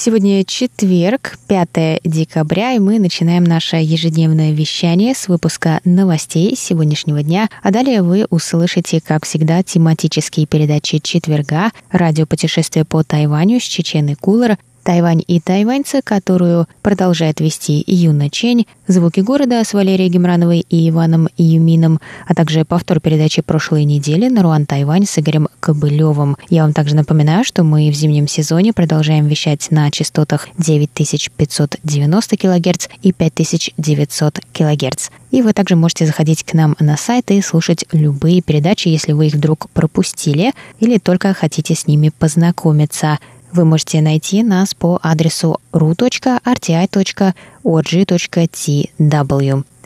Сегодня четверг, 5 декабря, и мы начинаем наше ежедневное вещание с выпуска новостей сегодняшнего дня. А далее вы услышите, как всегда, тематические передачи четверга, радиопутешествие по Тайваню с Чеченой Кулер, Тайвань и тайваньцы, которую продолжает вести Юна Чень, «Звуки города» с Валерией Гемрановой и Иваном Юмином, а также повтор передачи прошлой недели «Наруан Тайвань» с Игорем Кобылевым. Я вам также напоминаю, что мы в зимнем сезоне продолжаем вещать на частотах 9590 кГц и 5900 кГц. И вы также можете заходить к нам на сайт и слушать любые передачи, если вы их вдруг пропустили или только хотите с ними познакомиться – вы можете найти нас по адресу ru.rti.org.tw.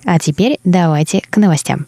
А теперь давайте к новостям.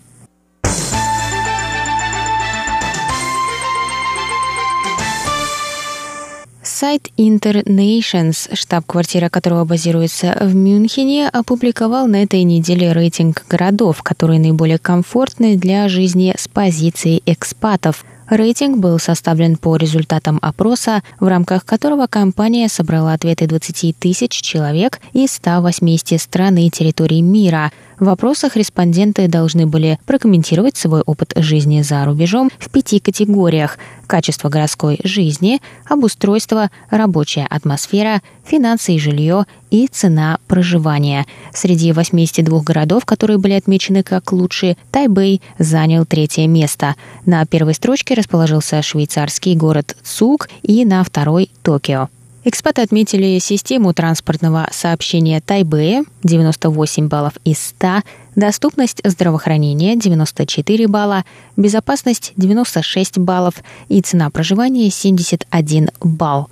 Сайт Internations, штаб-квартира которого базируется в Мюнхене, опубликовал на этой неделе рейтинг городов, которые наиболее комфортны для жизни с позиции экспатов – Рейтинг был составлен по результатам опроса, в рамках которого компания собрала ответы 20 тысяч человек из 180 стран и территорий мира – в вопросах респонденты должны были прокомментировать свой опыт жизни за рубежом в пяти категориях – качество городской жизни, обустройство, рабочая атмосфера, финансы и жилье и цена проживания. Среди 82 городов, которые были отмечены как лучшие, Тайбэй занял третье место. На первой строчке расположился швейцарский город Цуг и на второй – Токио. Эксперты отметили систему транспортного сообщения Тайбэя 98 баллов из 100, доступность здравоохранения 94 балла, безопасность 96 баллов и цена проживания 71 балл.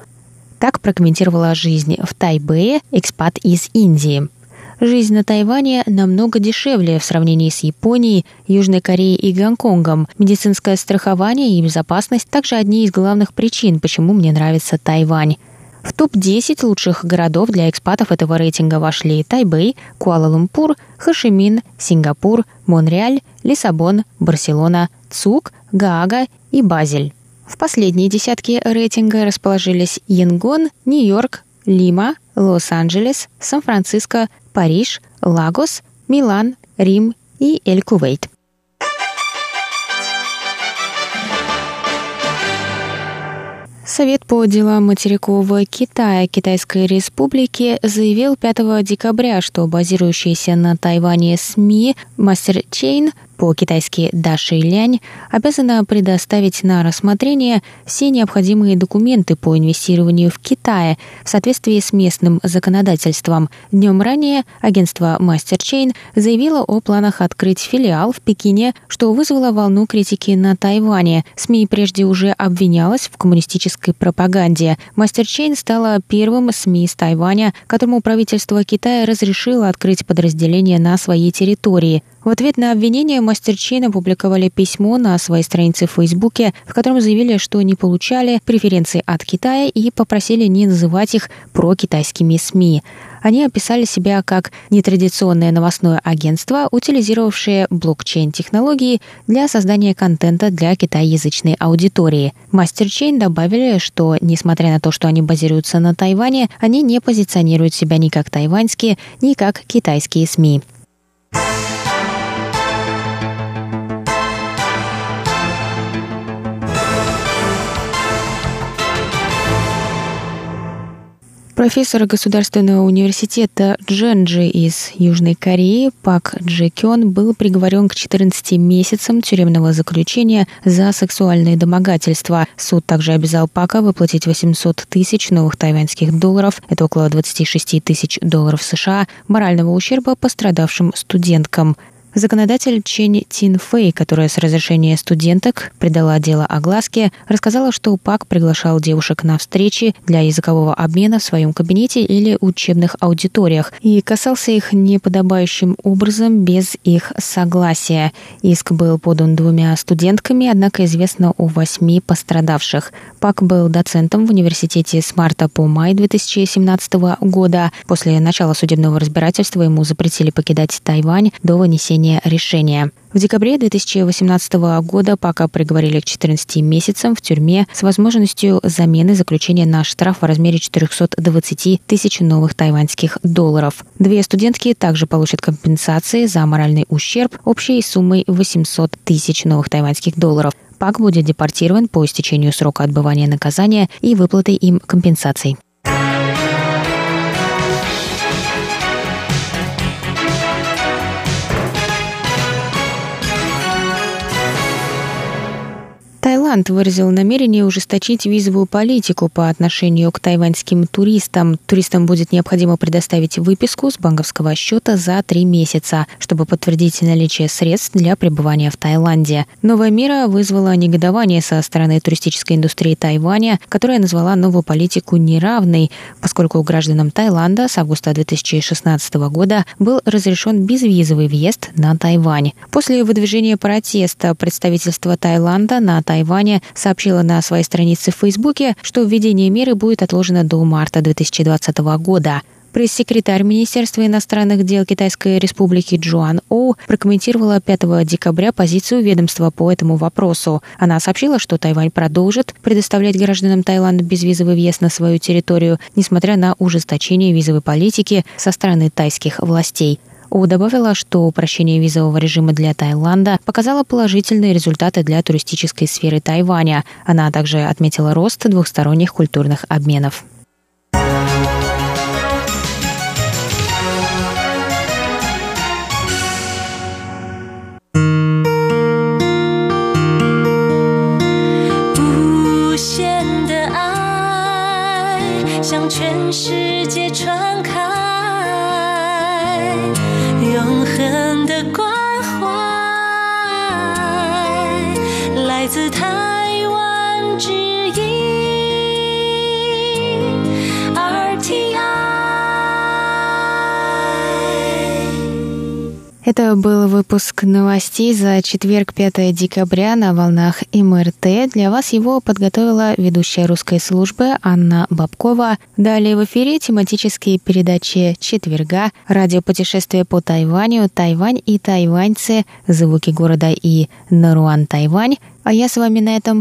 Так прокомментировала жизнь в Тайбэе экспат из Индии. Жизнь на Тайване намного дешевле в сравнении с Японией, Южной Кореей и Гонконгом. Медицинское страхование и безопасность также одни из главных причин, почему мне нравится Тайвань. В топ-10 лучших городов для экспатов этого рейтинга вошли Тайбэй, Куала-Лумпур, Хашимин, Сингапур, Монреаль, Лиссабон, Барселона, Цук, Гаага и Базель. В последней десятке рейтинга расположились Янгон, Нью-Йорк, Лима, Лос-Анджелес, Сан-Франциско, Париж, Лагос, Милан, Рим и Эль-Кувейт. Совет по делам материкового Китая Китайской Республики заявил 5 декабря, что базирующиеся на Тайване СМИ Master Chain по-китайски Даши Лянь, обязана предоставить на рассмотрение все необходимые документы по инвестированию в Китае в соответствии с местным законодательством. Днем ранее агентство MasterChain заявило о планах открыть филиал в Пекине, что вызвало волну критики на Тайване. СМИ прежде уже обвинялась в коммунистической пропаганде. MasterChain стала первым СМИ из Тайваня, которому правительство Китая разрешило открыть подразделение на своей территории. В ответ на обвинение Мастер Чейн опубликовали письмо на своей странице в Фейсбуке, в котором заявили, что не получали преференции от Китая и попросили не называть их прокитайскими СМИ. Они описали себя как нетрадиционное новостное агентство, утилизировавшее блокчейн-технологии для создания контента для китайязычной аудитории. Мастер Чейн добавили, что, несмотря на то, что они базируются на Тайване, они не позиционируют себя ни как тайваньские, ни как китайские СМИ. Профессор Государственного университета Дженджи из Южной Кореи Пак Джи Кён был приговорен к 14 месяцам тюремного заключения за сексуальные домогательства. Суд также обязал Пака выплатить 800 тысяч новых тайваньских долларов, это около 26 тысяч долларов США, морального ущерба пострадавшим студенткам. Законодатель Чен Тин Фэй, которая с разрешения студенток придала дело огласке, рассказала, что ПАК приглашал девушек на встречи для языкового обмена в своем кабинете или учебных аудиториях и касался их неподобающим образом без их согласия. Иск был подан двумя студентками, однако известно о восьми пострадавших. ПАК был доцентом в университете с марта по май 2017 года. После начала судебного разбирательства ему запретили покидать Тайвань до вынесения вынесения решения. В декабре 2018 года пока приговорили к 14 месяцам в тюрьме с возможностью замены заключения на штраф в размере 420 тысяч новых тайваньских долларов. Две студентки также получат компенсации за моральный ущерб общей суммой 800 тысяч новых тайваньских долларов. Пак будет депортирован по истечению срока отбывания наказания и выплаты им компенсаций. Таиланд выразил намерение ужесточить визовую политику по отношению к тайваньским туристам. Туристам будет необходимо предоставить выписку с банковского счета за три месяца, чтобы подтвердить наличие средств для пребывания в Таиланде. Новая мера вызвала негодование со стороны туристической индустрии Тайваня, которая назвала новую политику неравной, поскольку гражданам Таиланда с августа 2016 года был разрешен безвизовый въезд на Тайвань. После выдвижения протеста представительство Таиланда на Тайвань Тайваня сообщила на своей странице в Фейсбуке, что введение меры будет отложено до марта 2020 года. Пресс-секретарь Министерства иностранных дел Китайской Республики Джоан Оу прокомментировала 5 декабря позицию ведомства по этому вопросу. Она сообщила, что Тайвань продолжит предоставлять гражданам Таиланда безвизовый въезд на свою территорию, несмотря на ужесточение визовой политики со стороны тайских властей. У добавила, что упрощение визового режима для Таиланда показало положительные результаты для туристической сферы Тайваня. Она также отметила рост двухсторонних культурных обменов. 很。Это был выпуск новостей за четверг, 5 декабря на волнах МРТ. Для вас его подготовила ведущая русской службы Анна Бабкова. Далее в эфире тематические передачи четверга, радиопутешествие по Тайваню, Тайвань и тайваньцы, звуки города и Наруан, Тайвань. А я с вами на этом